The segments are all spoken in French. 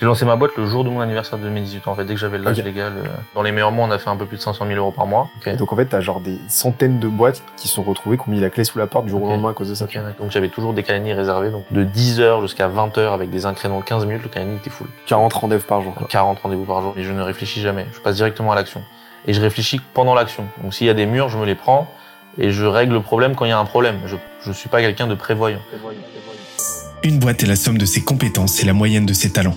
J'ai lancé ma boîte le jour de mon anniversaire de 2018 en fait, dès que j'avais l'âge Ok. légal. euh, Dans les meilleurs mois, on a fait un peu plus de 500 000 euros par mois. Et donc en fait, t'as genre des centaines de boîtes qui se sont retrouvées, qui ont mis la clé sous la porte du jour au lendemain à cause de ça. Donc j'avais toujours des calendriers réservés, donc de 10h jusqu'à 20h avec des incréments de 15 minutes, le calendrier était full. 40 rendez-vous par jour. Quoi. 40 rendez-vous par jour. Et je ne réfléchis jamais. Je passe directement à l'action. Et je réfléchis pendant l'action. Donc s'il y a des murs, je me les prends et je règle le problème quand il y a un problème. Je je suis pas quelqu'un de prévoyant. Une boîte est la somme de ses compétences et la moyenne de ses talents.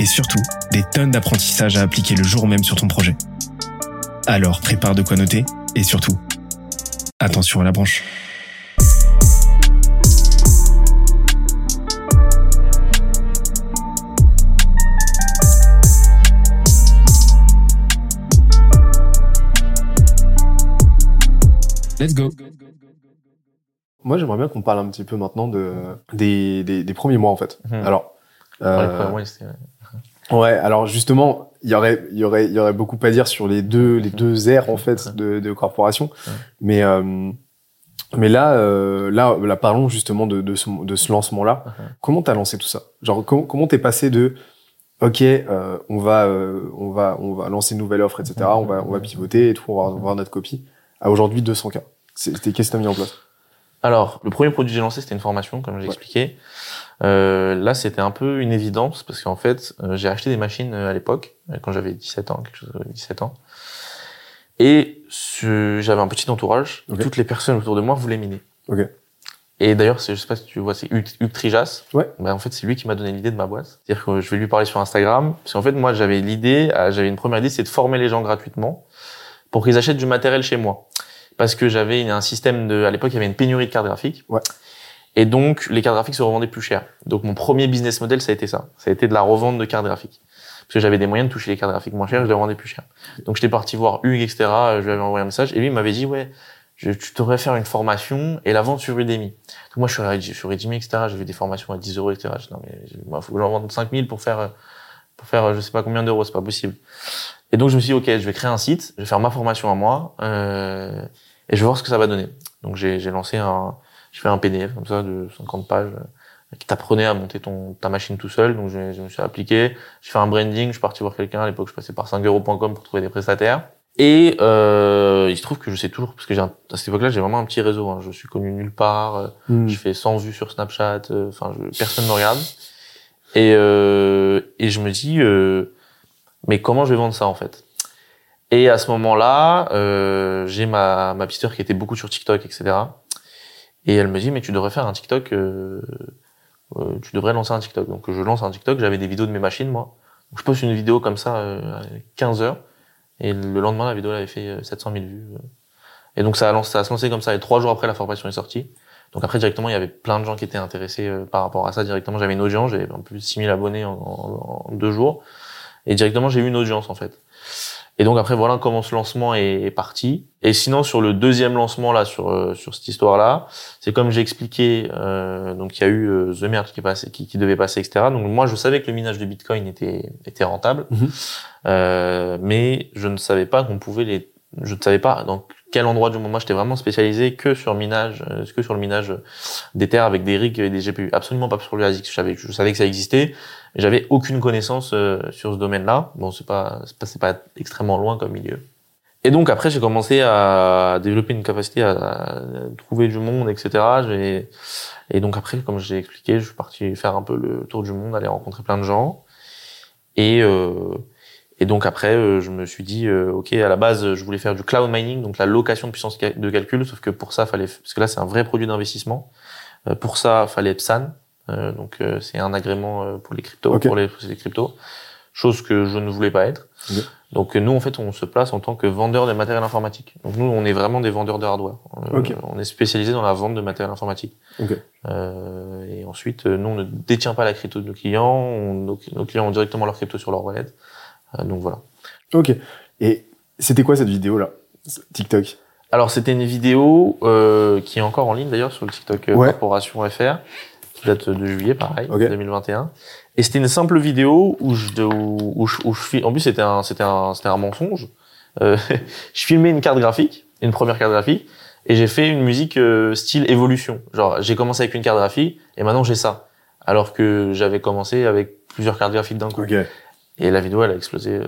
et surtout des tonnes d'apprentissages à appliquer le jour même sur ton projet. Alors prépare de quoi noter et surtout, attention à la branche. Let's go. Moi, j'aimerais bien qu'on parle un petit peu maintenant de des, des, des premiers mois en fait. Mhm. Alors, Dans les euh, premiers mois, ouais. Alors justement, il y aurait il y aurait il y aurait beaucoup à dire sur les deux les deux ères en fait de, de corporation, mais euh, mais là euh, là là parlons justement de de ce, de ce lancement là. Mhm. Comment t'as lancé tout ça? Genre comment comment t'es passé de ok euh, on va euh, on va on va lancer une nouvelle offre etc. On va on va pivoter et tout on va voir notre copie à aujourd'hui 200 k. C'était qu'est-ce que t'as mis en place? Alors, le premier produit que j'ai lancé, c'était une formation, comme j'ai Ouais. expliqué. Euh, là, c'était un peu une évidence parce qu'en fait, euh, j'ai acheté des machines euh, à l'époque, euh, quand j'avais 17 ans, quelque chose, euh, 17 ans. Et j'avais un petit entourage. Toutes les personnes autour de moi voulaient miner. Ok. Et d'ailleurs, c'est- je sais pas si tu vois, c'est Hugues Trijas. Ouais. Ben, en fait, c'est lui qui m'a donné l'idée de ma boîte. C'est-à-dire que je vais lui parler sur Instagram. Parce qu'en fait, moi, j'avais l'idée, j'avais une première idée, c'est de former les gens gratuitement pour qu'ils achètent du matériel chez moi. Parce que j'avais un système de, à l'époque, il y avait une pénurie de cartes graphiques. Ouais. Et donc, les cartes graphiques se revendaient plus cher. Donc, mon premier business model, ça a été ça. Ça a été de la revente de cartes graphiques. Parce que j'avais des moyens de toucher les cartes graphiques moins chères, je les revendais plus cher. Donc, j'étais parti voir Hugues, etc. Je lui avais envoyé un message. Et lui, il m'avait dit, ouais, je, tu devrais faire une formation et la vente sur Udemy. Donc, moi, je suis allé sur Udemy, etc. J'ai vu des formations à 10 euros, etc. Je dis, non, mais, il faut que j'en vende 5000 pour faire, pour faire, je sais pas combien d'euros, c'est pas possible. Et donc, je me suis dit, OK, je vais créer un site, je vais faire ma formation à moi, euh, et je vais voir ce que ça va donner. Donc, j'ai, j'ai lancé un, je fais un PDF comme ça de 50 pages euh, qui t'apprenait à monter ton, ta machine tout seul. Donc, je, je me suis appliqué. J'ai fait un branding. Je suis parti voir quelqu'un. À l'époque, je passais par 5euros.com pour trouver des prestataires. Et euh, il se trouve que je sais toujours, parce que j'ai un- à cette époque-là, j'ai vraiment un petit réseau. hein. Je suis connu nulle part. euh, Hmm. je fais 100 vues sur Snapchat. euh, Enfin, je, personne me regarde. Et, euh, et je me dis, euh, mais comment je vais vendre ça en fait? Et à ce moment-là, euh, j'ai ma, ma petite sœur qui était beaucoup sur TikTok, etc. Et elle me dit, mais tu devrais faire un TikTok. euh, euh, tu devrais lancer un TikTok. Donc je lance un TikTok. J'avais des vidéos de mes machines, moi. Je poste une vidéo comme ça, euh, à 15 heures. Et le lendemain, la vidéo elle avait fait euh, 700 000 vues. Et donc ça a, lancé, ça a se lancer comme ça. Et trois jours après, la formation est sortie. Donc après, directement, il y avait plein de gens qui étaient intéressés euh, par rapport à ça. Directement, j'avais une audience, j'avais peu plus de 6000 abonnés en, en- en deux jours. Et directement, j'ai eu une audience, en fait. Et donc après, voilà comment ce lancement est, parti. Et sinon, sur le deuxième lancement, là, sur, euh, sur cette histoire-là, c'est comme j'ai expliqué, euh, donc il y a eu euh, The Merge qui, passait, qui, qui devait passer, etc. Donc moi, je savais que le minage de Bitcoin était, était rentable. Mhm. Euh, mais je ne savais pas qu'on pouvait les je ne savais pas dans quel endroit du monde. Moi, j'étais vraiment spécialisé que sur minage, euh, que sur le minage des terres avec des rigs et des GPU. Absolument pas sur le ASIC. Je savais, je savais que ça existait, j'avais aucune connaissance euh, sur ce domaine-là. Bon, c'est pas, c'est pas, pas extrêmement loin comme milieu. Et donc après, j'ai commencé à développer une capacité à, trouver du monde, etc. Et donc après, comme j'ai expliqué, je suis parti faire un peu le tour du monde, aller rencontrer plein de gens. Et euh, et donc après, euh, je me suis dit, euh, ok, à la base, je voulais faire du cloud mining, donc la location de puissance de calcul, sauf que pour ça, fallait, parce que là, c'est un vrai produit d'investissement. Euh, pour ça, fallait PSAN, donc euh, c'est un agrément euh, pour les cryptos, pour les sociétés crypto, chose que je ne voulais pas être. Donc euh, nous, en fait, on se place en tant que vendeur de matériel informatique. Donc nous, on est vraiment des vendeurs de hardware. Euh. On est spécialisé dans la vente de matériel informatique. Euh, et ensuite, euh, nous, on ne détient pas la crypto de nos clients. On- nos, nos clients ont directement leur crypto sur leur wallet. Euh, donc voilà. Ok. Et c'était quoi cette vidéo là TikTok? Alors c'était une vidéo euh, qui est encore en ligne d'ailleurs sur le TikTok euh, Ouais. Corporation FR, qui date de juillet, pareil, Ok. 2021. Et c'était une simple vidéo où je, où, je, où je en plus c'était un, c'était un, c'était un mensonge. Euh, je filmais une carte graphique, une première carte graphique, et j'ai fait une musique euh, style évolution. Genre j'ai commencé avec une carte graphique et maintenant j'ai ça, alors que j'avais commencé avec plusieurs cartes graphiques d'un coup. Ok. Et la vidéo elle a explosé. euh,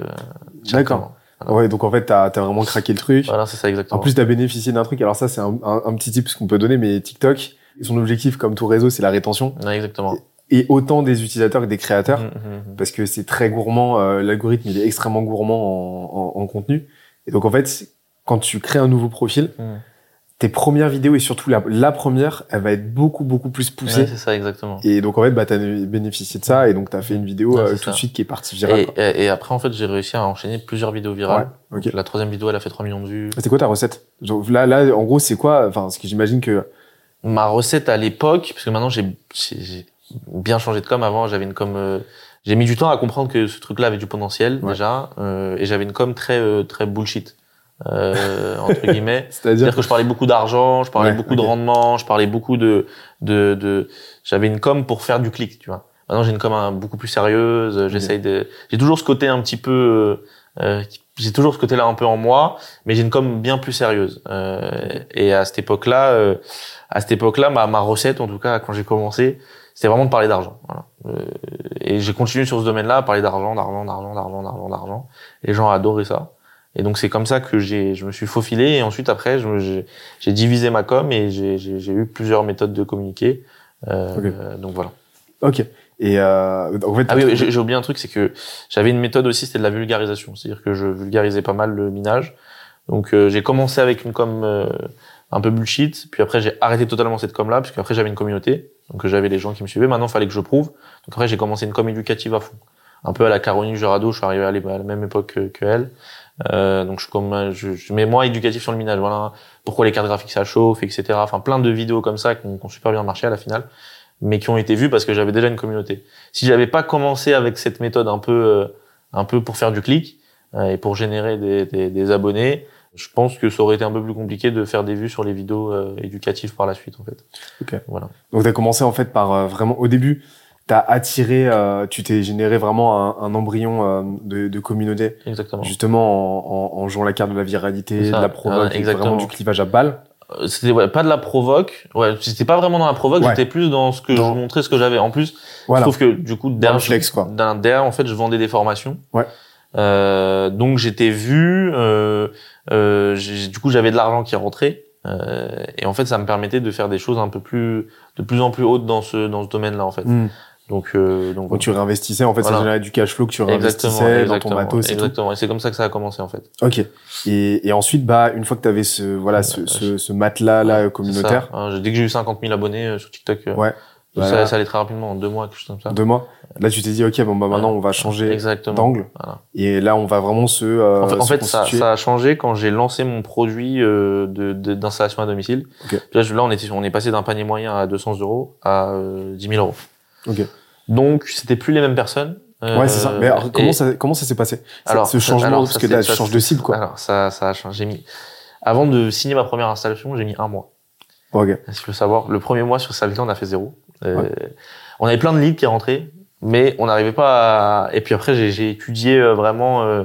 D'accord. Ouais, donc en fait, t'as as vraiment craqué le truc. Voilà, c'est ça En exactement. plus, t'as bénéficié d'un truc. Alors ça, c'est un, un, un petit tip qu'on peut donner, mais TikTok, son objectif, comme tout réseau, c'est la rétention. Ouais, exactement. Et autant des utilisateurs que des créateurs. Mhm, mhm, parce que c'est très gourmand. euh, L'algorithme, il est extrêmement gourmand en, en, en contenu. Et donc, en fait, quand tu crées un nouveau profil, tes premières vidéos et surtout la, la première, elle va être beaucoup, beaucoup plus poussée. Ouais, c'est ça exactement. et donc, en fait, bah, t'as bénéficié de ça et donc t'as fait une vidéo Ouais, euh, tout ça. de suite qui est partie virale. Et, quoi. et, et après, en fait, j'ai réussi à enchaîner plusieurs vidéos virales. Ouais, La troisième vidéo, elle a fait 3 millions de vues. C'est quoi ta recette? Genre, là, là, en gros, c'est quoi? Enfin, ce que j'imagine que Ma recette à l'époque, parce que maintenant j'ai bien changé de com. Avant, j'avais une com. euh, j'ai mis du temps à comprendre que ce truc-là avait du potentiel Ouais. déjà, euh, et j'avais une com très euh, très bullshit euh, entre guillemets. c'est-à-dire que je parlais beaucoup d'argent, je parlais Ouais, beaucoup de rendement, je parlais beaucoup de de, de j'avais une com pour faire du clic, tu vois. Maintenant, j'ai une com hein, beaucoup plus sérieuse. J'essaye de. J'ai toujours ce côté un petit peu. euh, euh, qui- j'ai toujours ce côté-là un peu en moi, mais j'ai une com bien plus sérieuse. Euh, et à cette époque-là, euh, à cette époque-là, ma, ma recette, en tout cas, quand j'ai commencé, c'était vraiment de parler d'argent. Voilà. Euh, et j'ai continué sur ce domaine-là, à parler d'argent, d'argent, d'argent, d'argent, d'argent, d'argent. Les gens adoraient ça. Et donc c'est comme ça que j'ai, je me suis faufilé. Et ensuite après, j'ai j'ai divisé ma com et j'ai j'ai- j'ai eu plusieurs méthodes de communiquer. Euh, Ok. euh, donc voilà. Ok. Et euh, en fait, Ah oui, j'ai oublié un truc, c'est que j'avais une méthode aussi, c'était de la vulgarisation. C'est-à-dire que je vulgarisais pas mal le minage. Donc euh, j'ai commencé avec une com euh, un peu bullshit, puis après j'ai arrêté totalement cette com-là, parce qu'après j'avais une communauté, donc j'avais les gens qui me suivaient. Maintenant, il fallait que je prouve. Donc après j'ai commencé une com éducative à fond, un peu à la Caroline Jurado. Je suis arrivé à la même époque que, que elle. Euh, donc je, suis comme, je, je mets moi éducatif sur le minage. Voilà, pourquoi les cartes graphiques ça chauffe, etc. Enfin plein de vidéos comme ça qui ont, qui ont super bien marché à la finale, mais qui ont été vues parce que j'avais déjà une communauté. Si j'avais pas commencé avec cette méthode un peu euh, un peu pour faire du clic euh, et pour générer des, des, des abonnés je pense que ça aurait été un peu plus compliqué de faire des vues sur les vidéos euh, éducatives par la suite en fait. Ok. voilà. Donc t'as commencé en fait par euh, vraiment au début, t'as attiré, euh, tu t'es généré vraiment un, un embryon euh, de, de communauté, exactement. Justement en, en, en jouant la carte de la viralité, de la provoque, et vraiment du clivage à balle. Euh, c'était ouais, pas de la provoque ouais c'était pas vraiment dans la provoque Ouais. j'étais plus dans ce que Dans- je montrais ce que j'avais en plus Voilà. je trouve que du coup derrière, derrière en fait je vendais des formations Ouais. Euh, donc j'étais vu euh, euh, du coup j'avais de l'argent qui rentrait euh, et en fait ça me permettait de faire des choses un peu plus de plus en plus hautes dans ce dans ce domaine là en fait Hmm. Donc euh, donc Donc tu réinvestissais, en fait, Voilà. ça générait du cash flow que tu réinvestissais dans ton matos et exactement et c'est comme ça que ça a commencé en fait. Ok. Et, et ensuite, bah, une fois que t'avais ce, voilà, ce, Euh, ce, ce matelas là communautaire, ça, hein, dès que j'ai eu 50 000 abonnés euh, sur TikTok euh, Ouais. ça, Voilà. ça allait très rapidement en deux mois quelque chose comme ça deux mois, là tu t'es dit, ok, bon bah maintenant on va changer d'angle. Voilà. Et là, on va vraiment se. euh, En fait, en se fait, ça, a changé quand j'ai lancé mon produit euh, de de- d'installation à domicile. Ok. Là, je- là, on était, on est passé d'un panier moyen à 200 euros à euh, 10 000 euros. Ok. Donc, c'était plus les mêmes personnes. Euh, Ouais, c'est ça. Mais alors, comment et- ça, comment ça s'est passé? Alors, ce changement, alors, parce que là, tu changes de cible, quoi. Alors, ça, ça a changé. J'ai mis. Avant de signer ma première installation, j'ai mis un mois. Ok. Si tu veux savoir, le premier mois sur Salto, on a fait zéro. Euh, On avait plein de leads qui rentraient, mais on n'arrivait pas à... Et puis après, j'ai étudié euh, vraiment... euh,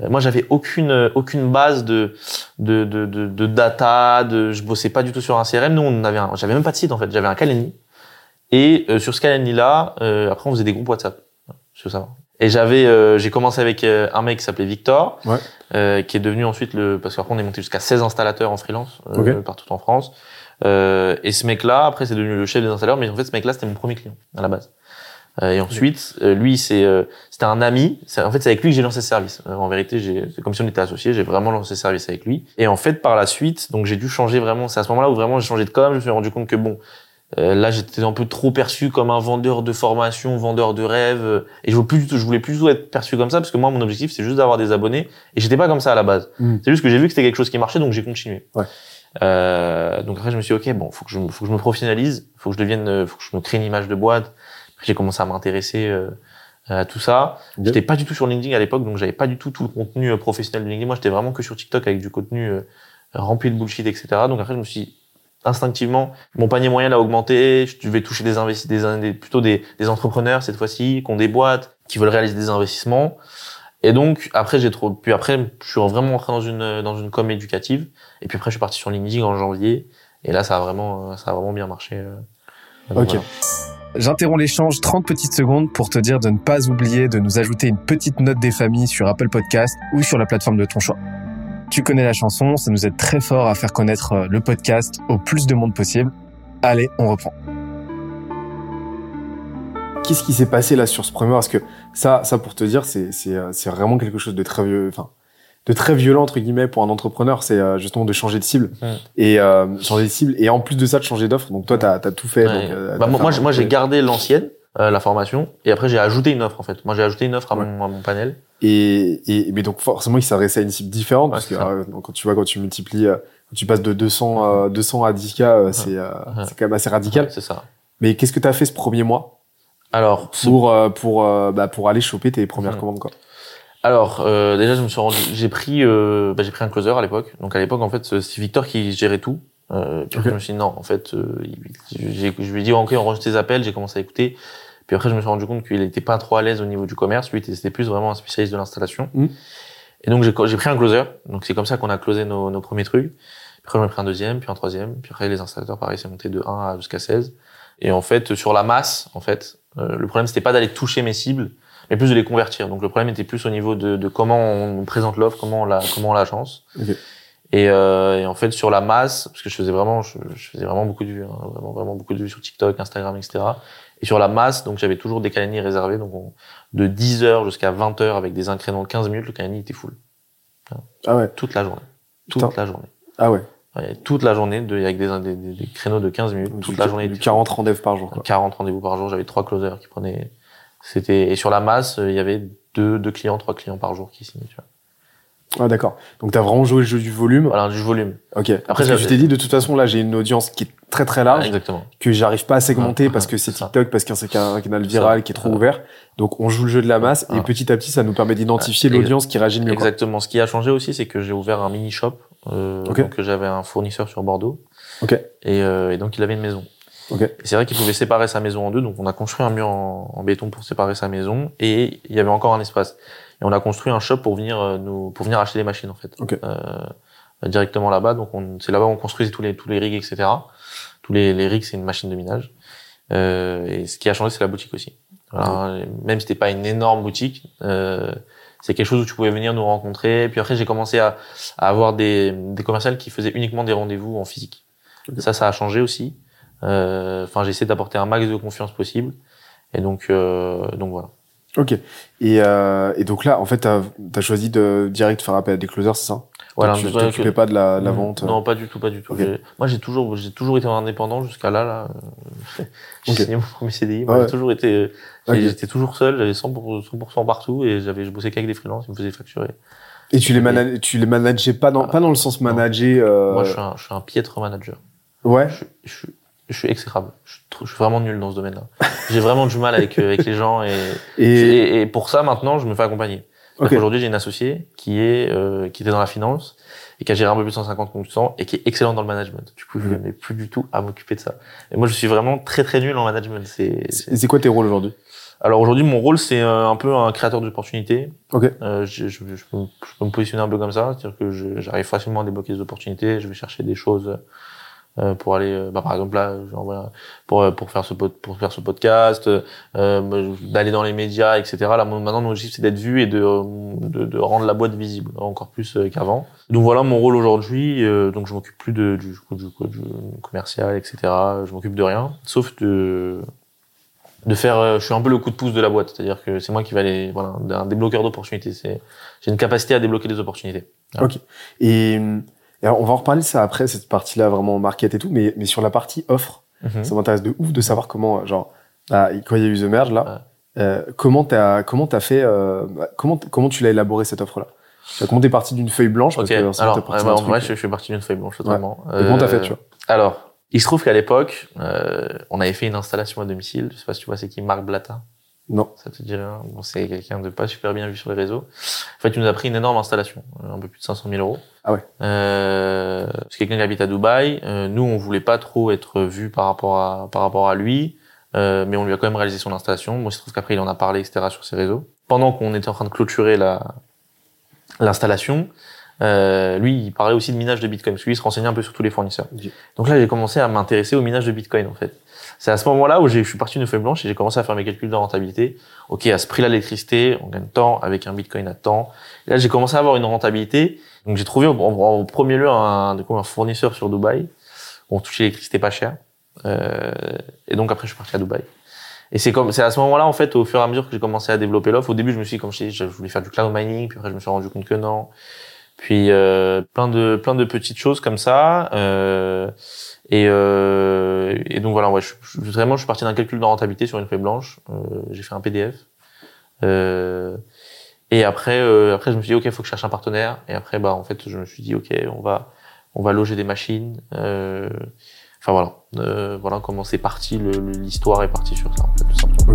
euh, Moi, j'avais aucune euh, aucune base de de, de de de data. De, je bossais pas du tout sur un CRM. Nous, on avait, j'avais même pas de site en fait. J'avais un Calendly. Et euh, sur là, euh, après, on faisait des groupes WhatsApp. Je veux savoir. Et j'avais, euh, j'ai commencé avec euh, un mec qui s'appelait Victor, Ouais. euh, qui est devenu ensuite le, parce qu'après on est monté jusqu'à 16 installateurs en freelance euh, Ok. partout en France. Euh, et ce mec-là, après, c'est devenu le chef des installeurs, mais en fait, ce mec-là, c'était mon premier client à la base. Et ensuite, lui, c'est, c'était un ami. En fait, c'est avec lui que j'ai lancé ce service. En vérité, j'ai, c'est comme si on était associés. J'ai vraiment lancé ce service avec lui. Et en fait, par la suite, donc j'ai dû changer vraiment. C'est à ce moment-là où vraiment j'ai changé de com. Je me suis rendu compte que bon, Euh, là, j'étais un peu trop perçu comme un vendeur de formation, vendeur de rêves. euh, Et je voulais plus, du tout- je voulais plus du tout être perçu comme ça parce que moi, mon objectif, c'est juste d'avoir des abonnés. Et j'étais pas comme ça à la base. Mm. C'est juste que j'ai vu que c'était quelque chose qui marchait, donc j'ai continué. Ouais. Euh, donc après, je me suis dit, ok, bon, faut que je, me- faut que je me professionnalise, faut que je devienne, euh, faut que je me crée une image de boîte. J'ai commencé à m'intéresser euh, à tout ça. Ok. J'étais pas du tout sur LinkedIn à l'époque, donc j'avais pas du tout tout le contenu professionnel de LinkedIn. Moi, j'étais vraiment que sur TikTok avec du contenu euh, rempli de bullshit, etc. Donc après, je me suis dit, instinctivement, mon panier moyen a augmenté. Je vais toucher des investisseurs, des, plutôt des, des entrepreneurs cette fois-ci, qui ont des boîtes, qui veulent réaliser des investissements. Et donc après, j'ai trop. Puis après, je suis vraiment entré dans une dans une com éducative. Et puis après, je suis parti sur LinkedIn en janvier. Et là, ça a vraiment ça a vraiment bien marché. euh. Donc, Ok. voilà. J'interromps l'échange 30 petites secondes pour te dire de ne pas oublier de nous ajouter une petite note des familles sur Apple Podcast ou sur la plateforme de ton choix. Tu connais la chanson, ça nous aide très fort à faire connaître euh, le podcast au plus de monde possible. Allez, on reprend. Qu'est-ce qui s'est passé là sur ce premier Parce que ça, ça pour te dire, c'est c'est euh, c'est vraiment quelque chose de très vieux, enfin de très violent entre guillemets pour un entrepreneur, c'est euh, justement de changer de cible et euh, changer de cible et en plus de ça de changer d'offre. Donc toi, t'as as tout fait. Ouais. donc, Bah, t'as moi, fait moi, j'ai- moi, j'ai gardé l'ancienne, euh, la formation, et après j'ai ajouté une offre en fait. Moi, j'ai ajouté une offre à, Ouais. mon, à mon panel. Et, et mais donc forcément, il s'adressait à une cible différente Ouais, parce que euh, quand tu vois quand tu multiplies, euh, quand tu passes de 200 euh, 200 à 10 k, euh, c'est euh, Ouais. c'est quand même assez radical. Ouais, C'est ça. Mais qu'est-ce que t'as fait ce premier mois Alors, ce- pour euh, pour bah, pour aller choper tes premières Mhm. commandes quoi? Alors euh, déjà, je me suis rendu, j'ai pris, euh, bah, j'ai pris un closer à l'époque. Donc à l'époque, en fait, c'est Victor qui gérait tout. Euh, puis après, Ok. je me suis dit non, en fait, euh, j'ai- je lui ai dit ok, on enregistre tes appels. J'ai commencé à écouter. Puis après, je me suis rendu compte qu'il était pas trop à l'aise au niveau du commerce. Lui, c'était plus vraiment un spécialiste de l'installation. Mhm. Et donc j'ai pris un closer. Donc c'est comme ça qu'on a closé nos, nos premiers trucs. Puis après, j'en ai pris un deuxième, puis un troisième. Puis après, les installateurs, pareil, c'est monté de 1 à jusqu'à 16. Et en fait, sur la masse, en fait, euh, le problème, c'était pas d'aller toucher mes cibles, mais plus de les convertir. Donc le problème était plus au niveau de, de comment on présente l'offre, comment on la, comment on l'agence. Ok. Et, euh, et en fait, sur la masse, parce que je faisais vraiment, je, je faisais vraiment beaucoup de vues, hein, vraiment, vraiment beaucoup de vues sur TikTok, Instagram, etc. Et sur la masse, donc j'avais toujours des calendriers réservés, donc on- de 10 heures jusqu'à 20 heures avec des incréments de 15 minutes, le calendrier était full. Ah ouais. Toute la journée. Toute Putain. la journée. Ah ouais. Ouais, toute la journée, de, avec des, des, des- des créneaux de 15 minutes, toute la journée. du était 40 rendez-vous par jour quoi. 40 rendez-vous par jour. J'avais trois closers qui prenaient. C'était et sur la masse, il y avait deux, deux clients, trois clients par jour qui signaient. Tu vois. Ah d'accord. Donc t'as vraiment joué le jeu du volume. Voilà, du volume. Ok. Après, je t'ai dit de toute façon là j'ai une audience qui est très très large Exactement. que j'arrive pas à segmenter Ah, parce que c'est c'est ça. TikTok parce que c'est un canal viral ça. qui est trop Ah. ouvert. Donc on joue le jeu de la masse et petit à petit ça nous permet d'identifier l'audience qui réagit le mieux. quoi. Exactement. Ce qui a changé aussi, c'est que j'ai ouvert un mini shop. Euh. Donc j'avais un fournisseur sur Bordeaux. Ok. Et, euh, et donc il avait une maison. Ok. Et c'est vrai qu'il pouvait séparer sa maison en deux. Donc on a construit un mur en, en béton pour séparer sa maison et il y avait encore un espace. Et on a construit un shop pour venir euh, nous pour venir acheter des machines en fait. Ok. Euh, directement là-bas. Donc on, c'est là-bas où on construisait tous les tous les rigs etc. Tous les les rigs c'est une machine de minage. Euh, et ce qui a changé c'est la boutique aussi. Voilà, Même si c'était pas une énorme boutique, euh, c'est quelque chose où tu pouvais venir nous rencontrer. Puis après j'ai commencé à, à avoir des des commerciales qui faisaient uniquement des rendez-vous en physique. Ça ça a changé aussi. Euh, Enfin j'ai essayé d'apporter un max de confiance possible. Et donc euh, donc voilà. Ok. Et, euh, et donc là en fait t'as as choisi de direct faire appel à des closers c'est ça? Voilà. Tu ouais, t'occupais pas de la, la vente. euh. Non, pas du tout, pas du tout. Moi, j'ai toujours, j'ai toujours été indépendant jusqu'à là, là. J'ai Ok. signé mon premier CDI. Ouais. j'ai toujours été, j'étais toujours seul, j'avais 100%, 100% partout et j'avais, je bossais qu'avec des freelances, ils me faisaient facturer. Et tu les mana- tu les manageais pas dans pas dans le sens manager. Euh... Moi, je suis un, je suis un piètre manager. Ouais. Je, je, je suis exécrable. Je je suis vraiment nul dans ce domaine-là. j'ai vraiment du mal avec, euh, avec les gens et, Et et, et pour ça, maintenant, je me fais accompagner. ok. Aujourd'hui, j'ai une associée qui est, euh, qui était dans la finance et qui a géré un peu plus de 150 consultants et qui est excellente dans le management. Du coup, je Mhm. n'ai plus du tout à m'occuper de ça. Et moi, je suis vraiment très très nul en management. C'est, c'est- quoi tes rôles aujourd'hui? Alors aujourd'hui, mon rôle, c'est euh, un peu un créateur d'opportunités. Ok. Euh, je, je, je peux, je peux me positionner un peu comme ça, c'est-à-dire que j'arrive facilement à débloquer des opportunités. Je vais chercher des choses pour aller, euh, bah, par exemple là, j'envoie pour euh, pour faire ce pour faire ce podcast, euh, d'aller dans les médias, etc. Là, maintenant, mon objectif, c'est d'être vu et de, euh, de de rendre la boîte visible encore plus euh, qu'avant. Donc voilà mon rôle aujourd'hui. euh, donc je m'occupe plus de du, du, du, commercial, etc. Je m'occupe de rien, sauf de de faire euh, je suis un peu le coup de pouce de la boîte c'est-à-dire que c'est moi qui va aller voilà un débloqueur d'opportunités c'est j'ai une capacité à débloquer des opportunités Et, et on va en reparler de ça après cette partie-là vraiment market et tout, mais mais sur la partie offre, Mhm. Ça m'intéresse de ouf de savoir comment, genre, ah, quand il y a eu The Merge, là, euh, comment t'as, comment t'as fait, euh, comment, comment tu l'as élaboré cette offre-là? Comment t'es parti d'une feuille blanche parce que alors, ouais, d'un en vrai, je, je suis parti d'une feuille blanche totalement. Comment t'as fait, Euh, tu vois? Alors, il se trouve qu'à l'époque, euh, on avait fait une installation à domicile. Je sais pas si tu vois, c'est qui Marc Blata. Non. Ça te dit rien Bon, c'est quelqu'un de pas super bien vu sur les réseaux. En fait, il nous a pris une énorme installation, euh, un peu plus de 500 000 euros. Ah ouais. Euh, c'est quelqu'un qui habite à Dubaï. Euh, nous, on voulait pas trop être vu par rapport à par rapport à lui, euh, mais on lui a quand même réalisé son installation. Bon, il se trouve qu'après, il en a parlé, etc. sur ses réseaux. Pendant qu'on était en train de clôturer la l'installation, euh, lui, il parlait aussi de minage de Bitcoin, parce que lui, il se renseignait un peu sur tous les fournisseurs. Donc là, j'ai commencé à m'intéresser au minage de Bitcoin, en fait. C'est à ce moment-là où je suis parti d'une feuille blanche et j'ai commencé à faire mes calculs de rentabilité. Ok, à ce prix-là, l'électricité, on gagne tant avec un Bitcoin à temps. Là, j'ai commencé à avoir une rentabilité. Donc, j'ai trouvé en- premier lieu un, du coup, un fournisseur sur Dubaï où on touchait l'électricité pas cher. Euh, et donc, après, je suis parti à Dubaï. Et c'est comme, c'est à ce moment-là, en fait, au fur et à mesure que j'ai commencé à développer l'offre. Au début, je me suis, comme je dit, je voulais faire du cloud mining, puis après, je me suis rendu compte que non. Puis euh, plein de plein de petites choses comme ça. Euh, et, euh, et donc voilà, ouais, je, je- vraiment, je suis parti d'un calcul de rentabilité sur une feuille blanche. Euh, j'ai fait un PDF. Euh, et après, après, je me suis dit, ok, faut que je cherche un partenaire. Et après, bah, en fait, je me suis dit, ok, on va on va loger des machines. Enfin voilà, voilà comment c'est parti. L'histoire est partie sur ça, en fait, tout simplement.